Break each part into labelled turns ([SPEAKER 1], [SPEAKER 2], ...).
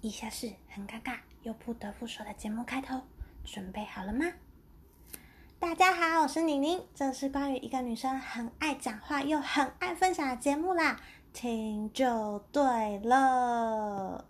[SPEAKER 1] 以下是很尴尬又不得不说的节目开头，准备好了吗？大家好，我是宁宁，这是关于一个女生很爱讲话又很爱分享的节目啦，听就对了。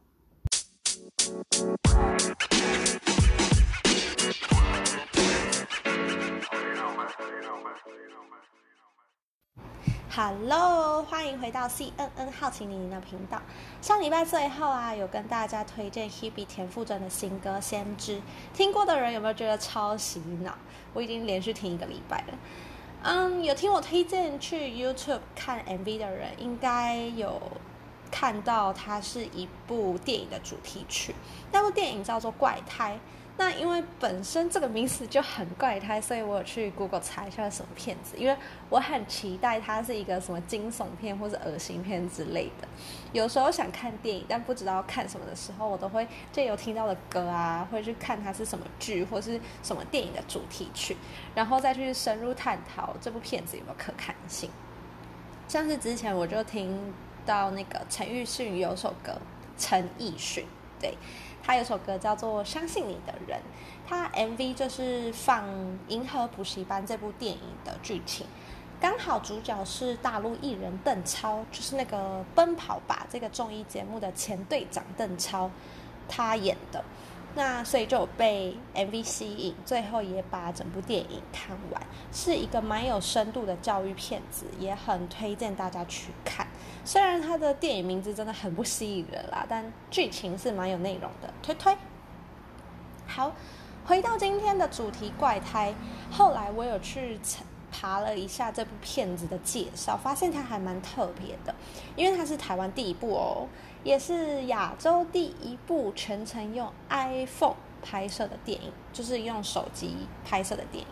[SPEAKER 1] Hello，欢迎回到 CNN 好奇你的频道。上礼拜最后啊，有跟大家推荐 Hebe 田馥甄的新歌《先知》，听过的人有没有觉得超洗脑？我已经连续听一个礼拜了。嗯，有听我推荐去 YouTube 看 MV 的人，应该有看到它是一部电影的主题曲。那部电影叫做《怪胎》。那因为本身这个名词就很怪胎，所以我有去 Google 查一下什么片子，因为我很期待它是一个什么惊悚片或是恶心片之类的。有时候想看电影，但不知道看什么的时候，我都会借由听到的歌啊，会去看它是什么剧或是什么电影的主题曲，然后再去深入探讨这部片子有没有可看性。像是之前我就听到那个陈奕迅有首歌，陈奕迅对。他有首歌叫做《相信你的人》，他 MV 就是放《银河补习班》这部电影的剧情，刚好主角是大陆艺人邓超，就是那个《奔跑吧》这个综艺节目的前队长邓超，他演的。那所以就被 MV 吸引，最后也把整部电影看完，是一个蛮有深度的教育片子，也很推荐大家去看。虽然它的电影名字真的很不吸引人啦，但剧情是蛮有内容的，推推。好，回到今天的主题怪胎，后来我有去爬了一下这部片子的介绍，发现它还蛮特别的，因为它是台湾第一部哦。也是亚洲第一部全程用 iPhone 拍摄的电影，就是用手机拍摄的电影。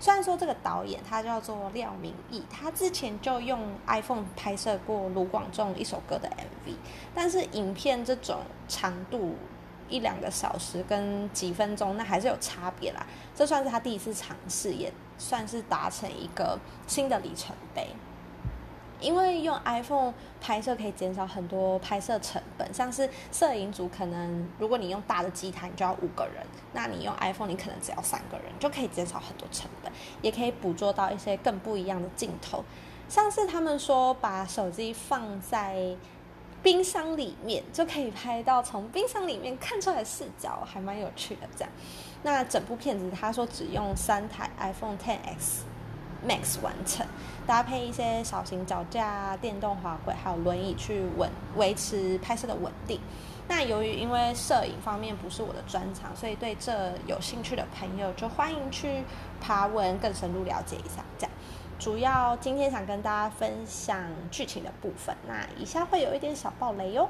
[SPEAKER 1] 虽然说这个导演他叫做廖明义，他之前就用 iPhone 拍摄过卢广仲一首歌的 MV，但是影片这种长度一两个小时跟几分钟，那还是有差别啦。这算是他第一次尝试，也算是达成一个新的里程碑。因为用 iPhone 拍摄可以减少很多拍摄成本，像是摄影组可能如果你用大的机台，你就要五个人，那你用 iPhone 你可能只要三个人，就可以减少很多成本，也可以捕捉到一些更不一样的镜头。像是他们说把手机放在冰箱里面，就可以拍到从冰箱里面看出来的视角，还蛮有趣的。这样，那整部片子他说只用三台 iPhone XS。Max 完成，搭配一些小型脚架、电动滑轨，还有轮椅去稳维持拍摄的稳定。那由于因为摄影方面不是我的专长，所以对这有兴趣的朋友就欢迎去爬文更深入了解一下。这样，主要今天想跟大家分享剧情的部分。那以下会有一点小爆雷哟。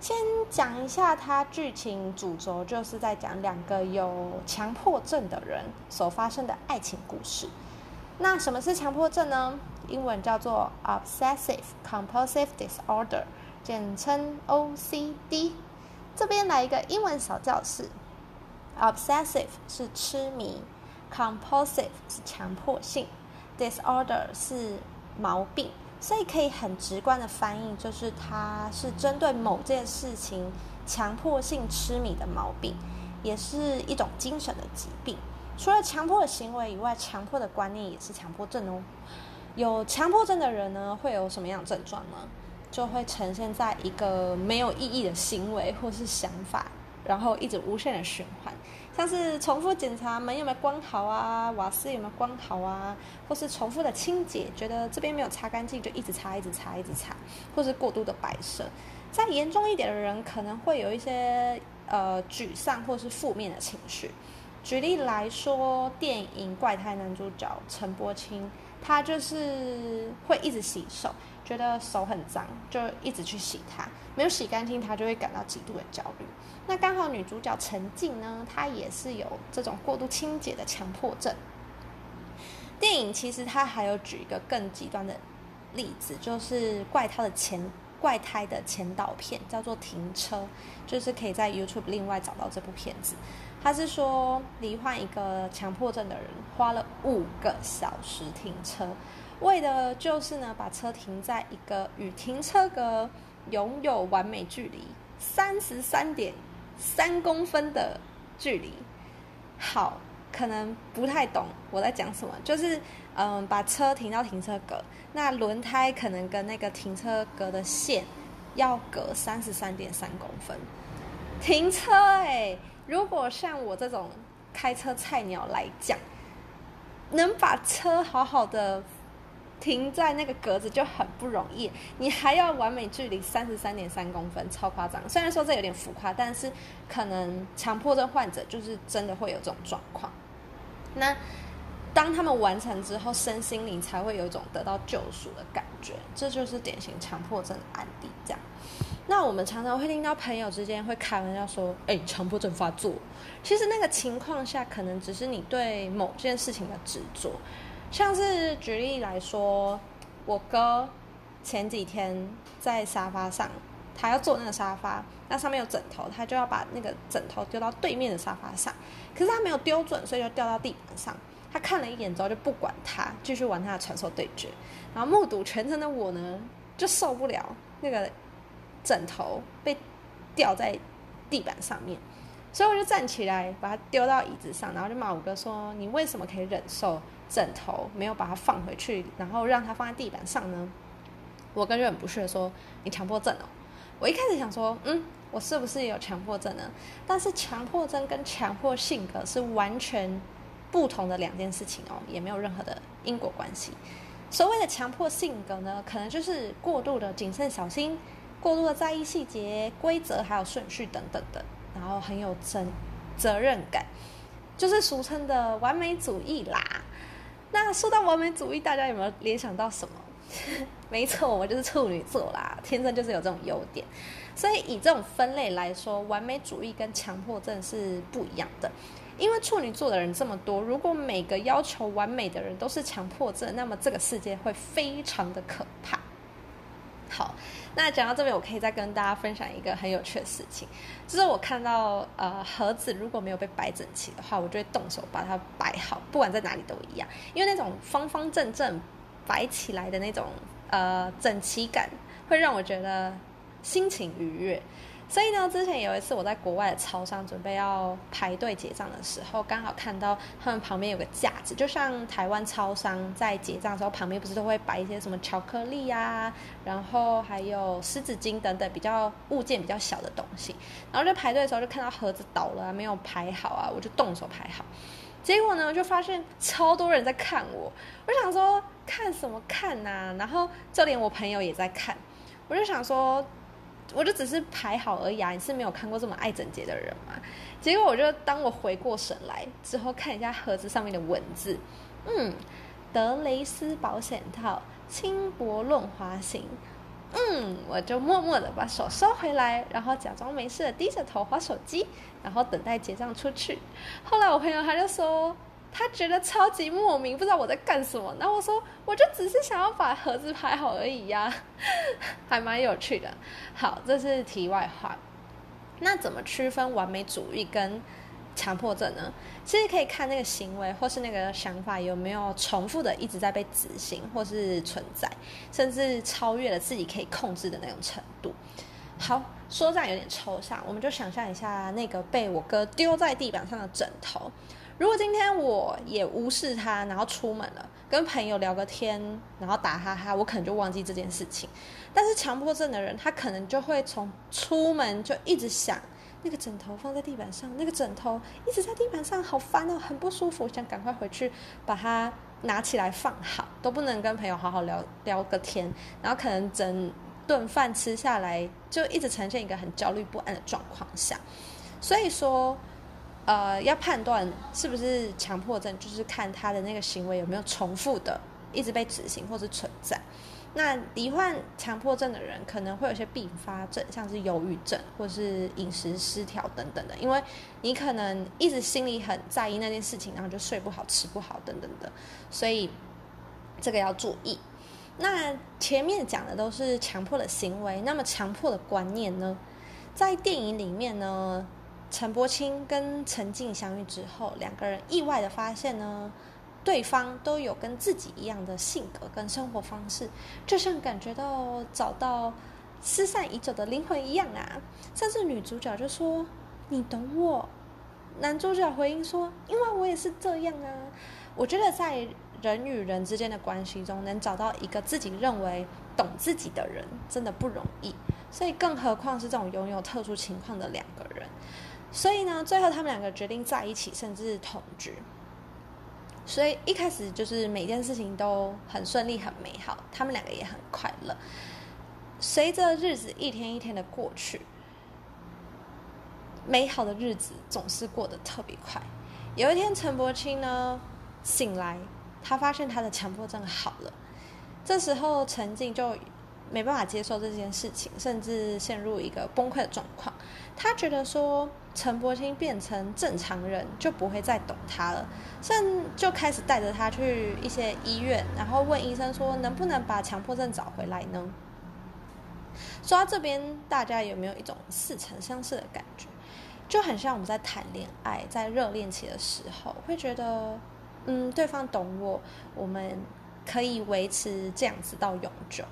[SPEAKER 1] 先讲一下它剧情主轴，就是在讲两个有强迫症的人所发生的爱情故事。那什么是强迫症呢？英文叫做 Obsessive Compulsive Disorder，简称 OCD。这边来一个英文小教室。Obsessive 是痴迷，Compulsive 是强迫性，Disorder 是毛病。所以可以很直观的翻译，就是它是针对某件事情强迫性痴迷的毛病，也是一种精神的疾病。除了强迫的行为以外，强迫的观念也是强迫症哦。有强迫症的人呢，会有什么样症状呢？就会呈现在一个没有意义的行为或是想法，然后一直无限的循环，像是重复检查门有没有关好啊，瓦斯有没有关好啊，或是重复的清洁，觉得这边没有擦干净就一直擦，一直擦，一直擦，或是过度的摆设。再严重一点的人，可能会有一些呃沮丧或是负面的情绪。举例来说，电影《怪胎》男主角陈柏青，他就是会一直洗手，觉得手很脏，就一直去洗它，没有洗干净，他就会感到极度的焦虑。那刚好女主角陈静呢，她也是有这种过度清洁的强迫症。电影其实他还有举一个更极端的例子，就是怪胎的前怪胎的前导片叫做《停车》，就是可以在 YouTube 另外找到这部片子。他是说，罹患一个强迫症的人花了五个小时停车，为的就是呢，把车停在一个与停车格拥有完美距离、三十三点三公分的距离。好，可能不太懂我在讲什么，就是嗯，把车停到停车格，那轮胎可能跟那个停车格的线要隔三十三点三公分。停车哎、如果像我这种开车菜鸟来讲，能把车好好的。停在那个格子就很不容易，你还要完美距离三十三点三公分，超夸张。虽然说这有点浮夸，但是可能强迫症患者就是真的会有这种状况。那当他们完成之后，身心灵才会有一种得到救赎的感觉，这就是典型强迫症的案例。这样，那我们常常会听到朋友之间会开玩笑说：“哎，强迫症发作。”其实那个情况下，可能只是你对某件事情的执着。像是举例来说，我哥前几天在沙发上，他要坐那个沙发，那上面有枕头，他就要把那个枕头丢到对面的沙发上，可是他没有丢准，所以就掉到地板上。他看了一眼之后就不管他，继续玩他的传说对决。然后目睹全程的我呢，就受不了那个枕头被掉在地板上面，所以我就站起来把它丢到椅子上，然后就骂我哥说：“你为什么可以忍受？”枕头没有把它放回去，然后让它放在地板上呢？我哥就很不屑说：“你强迫症哦！”我一开始想说：“嗯，我是不是有强迫症呢？”但是强迫症跟强迫性格是完全不同的两件事情哦，也没有任何的因果关系。所谓的强迫性格呢，可能就是过度的谨慎小心，过度的在意细节、规则还有顺序等等的，然后很有责责任感，就是俗称的完美主义啦。那说到完美主义，大家有没有联想到什么？没错，我就是处女座啦，天生就是有这种优点。所以以这种分类来说，完美主义跟强迫症是不一样的。因为处女座的人这么多，如果每个要求完美的人都是强迫症，那么这个世界会非常的可怕。那讲到这边，我可以再跟大家分享一个很有趣的事情，就是我看到呃盒子如果没有被摆整齐的话，我就会动手把它摆好，不管在哪里都一样，因为那种方方正正摆起来的那种呃整齐感，会让我觉得心情愉悦。所以呢，之前有一次我在国外的超商准备要排队结账的时候，刚好看到他们旁边有个架子，就像台湾超商在结账的时候，旁边不是都会摆一些什么巧克力呀，然后还有湿纸巾等等比较物件比较小的东西。然后就排队的时候就看到盒子倒了，没有排好啊，我就动手排好。结果呢，就发现超多人在看我，我就想说看什么看呐？然后就连我朋友也在看，我就想说。我就只是排好而已啊，你是没有看过这么爱整洁的人吗？结果我就当我回过神来之后，看一下盒子上面的文字，嗯，德蕾丝保险套，轻薄润滑型，嗯，我就默默的把手收回来，然后假装没事低着头滑手机，然后等待结账出去。后来我朋友他就说。他觉得超级莫名，不知道我在干什么。然后我说，我就只是想要把盒子拍好而已呀，还蛮有趣的。好，这是题外话。那怎么区分完美主义跟强迫症呢？其实可以看那个行为或是那个想法有没有重复的一直在被执行，或是存在，甚至超越了自己可以控制的那种程度。好，说这样有点抽象，我们就想象一下那个被我哥丢在地板上的枕头。如果今天我也无视他，然后出门了，跟朋友聊个天，然后打哈哈，我可能就忘记这件事情。但是强迫症的人，他可能就会从出门就一直想那个枕头放在地板上，那个枕头一直在地板上，好烦哦，很不舒服，想赶快回去把它拿起来放好，都不能跟朋友好好聊聊个天，然后可能整顿饭吃下来，就一直呈现一个很焦虑不安的状况下。所以说。呃，要判断是不是强迫症，就是看他的那个行为有没有重复的一直被执行或是存在。那罹患强迫症的人可能会有些并发症，像是忧郁症或是饮食失调等等的，因为你可能一直心里很在意那件事情，然后就睡不好、吃不好等等的，所以这个要注意。那前面讲的都是强迫的行为，那么强迫的观念呢？在电影里面呢？陈柏青跟陈静相遇之后，两个人意外的发现呢，对方都有跟自己一样的性格跟生活方式，就像感觉到找到失散已久的灵魂一样啊。甚至女主角就说：“你懂我。”男主角回应说：“因为我也是这样啊。”我觉得在人与人之间的关系中，能找到一个自己认为懂自己的人，真的不容易。所以，更何况是这种拥有特殊情况的两个人。所以呢，最后他们两个决定在一起，甚至同居。所以一开始就是每件事情都很顺利、很美好，他们两个也很快乐。随着日子一天一天的过去，美好的日子总是过得特别快。有一天，陈柏青呢醒来，他发现他的强迫症好了。这时候，陈静就没办法接受这件事情，甚至陷入一个崩溃的状况。他觉得说，陈柏青变成正常人就不会再懂他了，甚就开始带着他去一些医院，然后问医生说，能不能把强迫症找回来呢？说到这边，大家有没有一种似曾相识的感觉？就很像我们在谈恋爱，在热恋期的时候，会觉得，嗯，对方懂我，我们可以维持这样子到永久。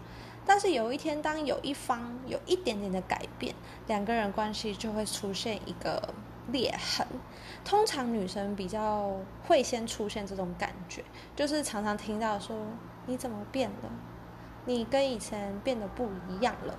[SPEAKER 1] 但是有一天，当有一方有一点点的改变，两个人关系就会出现一个裂痕。通常女生比较会先出现这种感觉，就是常常听到说：“你怎么变了？你跟以前变得不一样了。”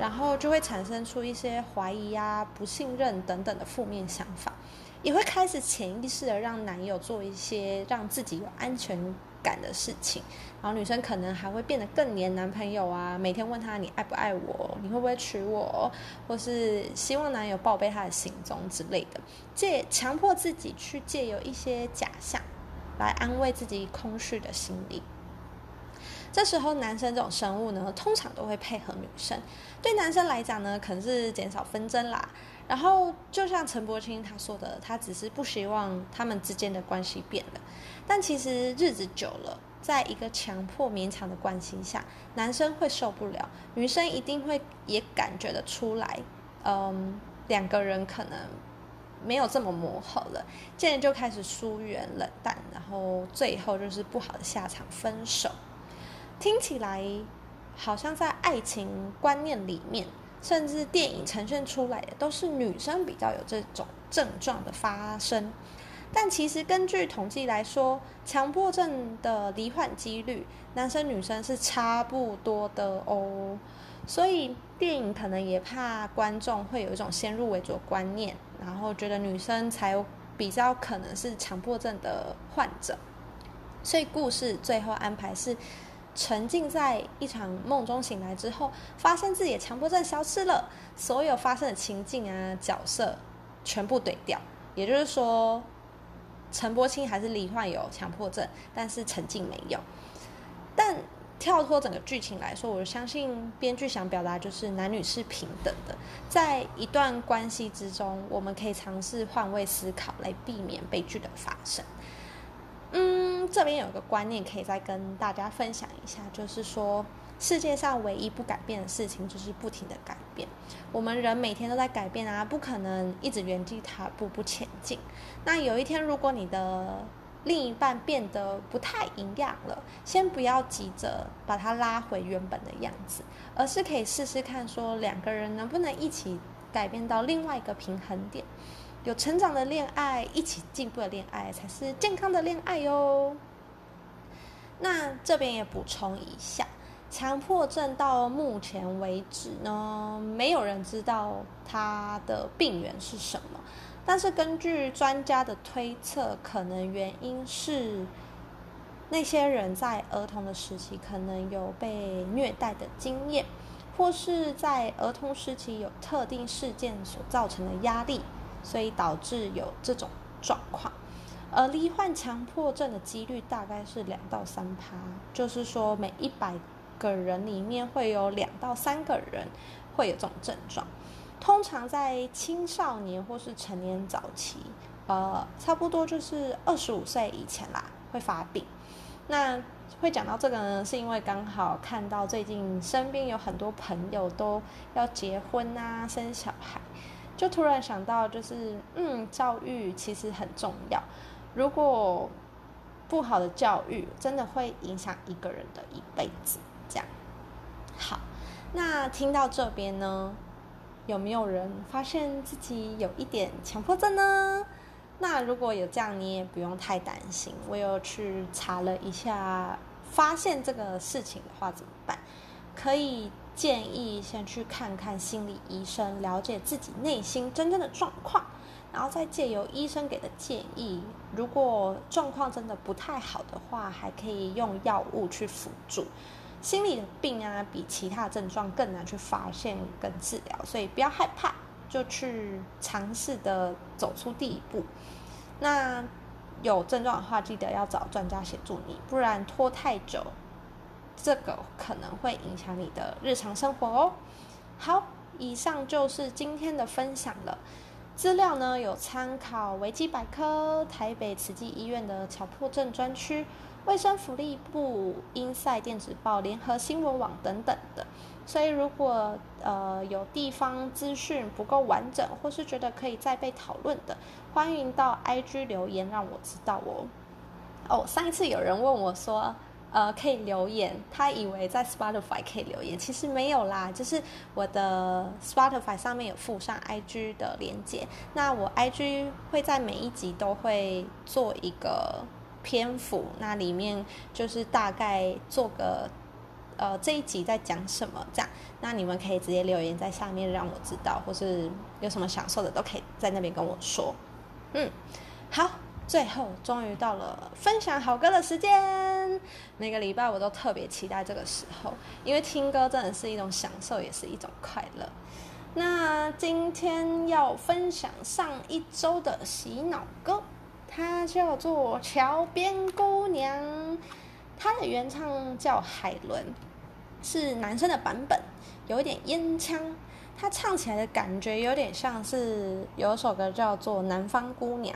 [SPEAKER 1] 然后就会产生出一些怀疑啊、不信任等等的负面想法，也会开始潜意识的让男友做一些让自己有安全感的事情。然后女生可能还会变得更黏男朋友啊，每天问他你爱不爱我，你会不会娶我，或是希望男友报备他的行踪之类的，借强迫自己去借由一些假象来安慰自己空虚的心理。这时候，男生这种生物呢，通常都会配合女生。对男生来讲呢，可能是减少纷争啦。然后，就像陈柏青他说的，他只是不希望他们之间的关系变了。但其实日子久了，在一个强迫勉强的关系下，男生会受不了，女生一定会也感觉得出来。嗯，两个人可能没有这么磨合了，渐渐就开始疏远、冷淡，然后最后就是不好的下场，分手。听起来好像在爱情观念里面，甚至电影呈现出来的都是女生比较有这种症状的发生，但其实根据统计来说，强迫症的罹患几率，男生女生是差不多的哦。所以电影可能也怕观众会有一种先入为主的观念，然后觉得女生才有比较可能是强迫症的患者，所以故事最后安排是。沉浸在一场梦中醒来之后，发现自己的强迫症消失了，所有发生的情境啊、角色全部怼掉。也就是说，陈柏青还是罹患有强迫症，但是沉浸没有。但跳脱整个剧情来说，我相信编剧想表达就是男女是平等的，在一段关系之中，我们可以尝试换位思考，来避免悲剧的发生。嗯，这边有一个观念可以再跟大家分享一下，就是说世界上唯一不改变的事情就是不停的改变。我们人每天都在改变啊，不可能一直原地踏步不前进。那有一天，如果你的另一半变得不太一样了，先不要急着把他拉回原本的样子，而是可以试试看，说两个人能不能一起改变到另外一个平衡点。有成长的恋爱，一起进步的恋爱才是健康的恋爱哟。那这边也补充一下，强迫症到目前为止呢，没有人知道它的病源是什么。但是根据专家的推测，可能原因是那些人在儿童的时期可能有被虐待的经验，或是在儿童时期有特定事件所造成的压力。所以导致有这种状况，而罹患强迫症的几率大概是两到三趴，就是说每一百个人里面会有两到三个人会有这种症状。通常在青少年或是成年早期，呃，差不多就是二十五岁以前啦会发病。那会讲到这个呢，是因为刚好看到最近身边有很多朋友都要结婚啊，生小孩。就突然想到，就是嗯，教育其实很重要。如果不好的教育，真的会影响一个人的一辈子。这样，好，那听到这边呢，有没有人发现自己有一点强迫症呢？那如果有这样，你也不用太担心。我有去查了一下，发现这个事情的话怎么办？可以建议先去看看心理医生，了解自己内心真正的状况，然后再借由医生给的建议。如果状况真的不太好的话，还可以用药物去辅助。心理的病啊，比其他症状更难去发现跟治疗，所以不要害怕。就去尝试的走出第一步。那有症状的话，记得要找专家协助你，不然拖太久，这个可能会影响你的日常生活哦。好，以上就是今天的分享了。资料呢，有参考维基百科、台北慈济医院的强迫症专区、卫生福利部、英赛电子报、联合新闻网等等的。所以，如果呃有地方资讯不够完整，或是觉得可以再被讨论的，欢迎到 IG 留言让我知道哦。哦，上一次有人问我说，呃，可以留言，他以为在 Spotify 可以留言，其实没有啦，就是我的 Spotify 上面有附上 IG 的连接。那我 IG 会在每一集都会做一个篇幅，那里面就是大概做个。呃，这一集在讲什么？这样，那你们可以直接留言在下面让我知道，或是有什么想说的都可以在那边跟我说。嗯，好，最后终于到了分享好歌的时间。每个礼拜我都特别期待这个时候，因为听歌真的是一种享受，也是一种快乐。那今天要分享上一周的洗脑歌，它叫做《桥边姑娘》。他的原唱叫海伦，是男生的版本，有一点烟腔。他唱起来的感觉有点像是有一首歌叫做《南方姑娘》，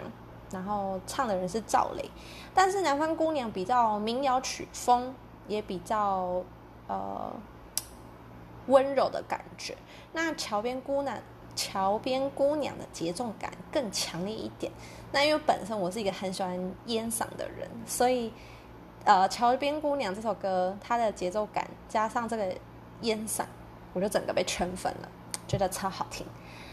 [SPEAKER 1] 然后唱的人是赵雷，但是《南方姑娘》比较民谣曲风，也比较呃温柔的感觉。那桥边姑娘，桥边姑娘的节奏感更强烈一点。那因为本身我是一个很喜欢烟嗓的人，所以。呃，《桥边姑娘》这首歌，它的节奏感加上这个烟嗓，我就整个被圈粉了，觉得超好听。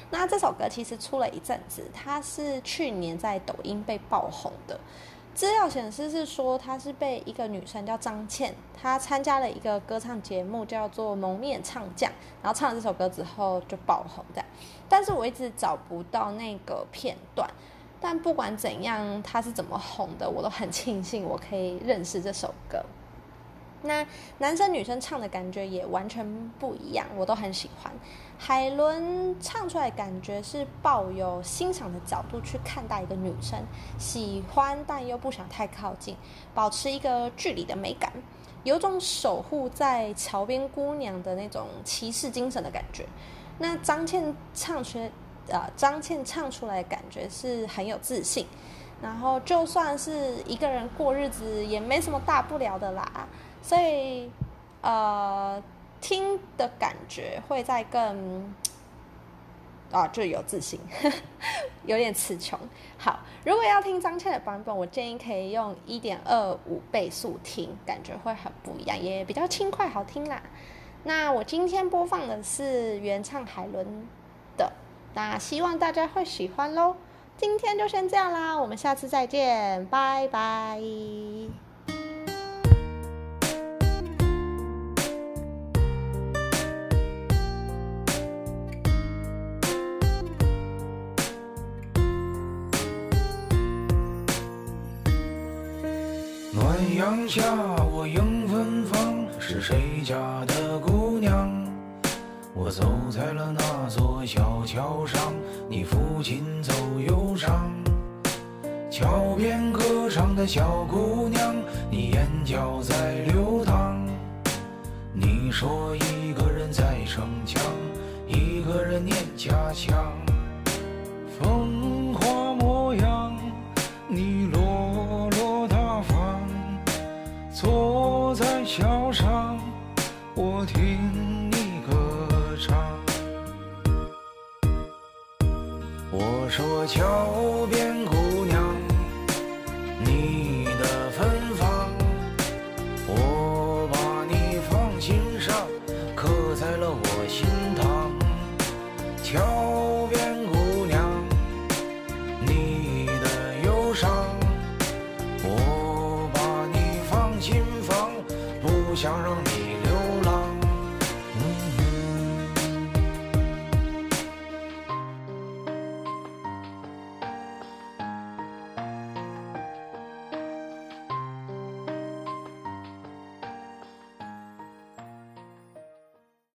[SPEAKER 1] 那这首歌其实出了一阵子，它是去年在抖音被爆红的。资料显示是说，她是被一个女生叫张倩，她参加了一个歌唱节目叫做《蒙面唱将》，然后唱了这首歌之后就爆红的。但是我一直找不到那个片段。但不管怎样，他是怎么红的，我都很庆幸我可以认识这首歌。那男生女生唱的感觉也完全不一样，我都很喜欢。海伦唱出来感觉是抱有欣赏的角度去看待一个女生，喜欢但又不想太靠近，保持一个距离的美感，有种守护在桥边姑娘的那种骑士精神的感觉。那张倩唱出。呃，张倩唱出来的感觉是很有自信，然后就算是一个人过日子也没什么大不了的啦，所以呃，听的感觉会再更啊，就有自信，有点词穷。好，如果要听张倩的版本，我建议可以用一点二五倍速听，感觉会很不一样，也比较轻快好听啦。那我今天播放的是原唱海伦的。那希望大家会喜欢喽，今天就先这样啦，我们下次再见，拜拜。
[SPEAKER 2] 阳下，我迎芬芳，是谁家的姑娘？我走在了那座小桥上，你父亲走忧伤。桥边歌唱的小姑娘，你眼角在流淌。你说一个人在逞强，一个人念家乡。桥边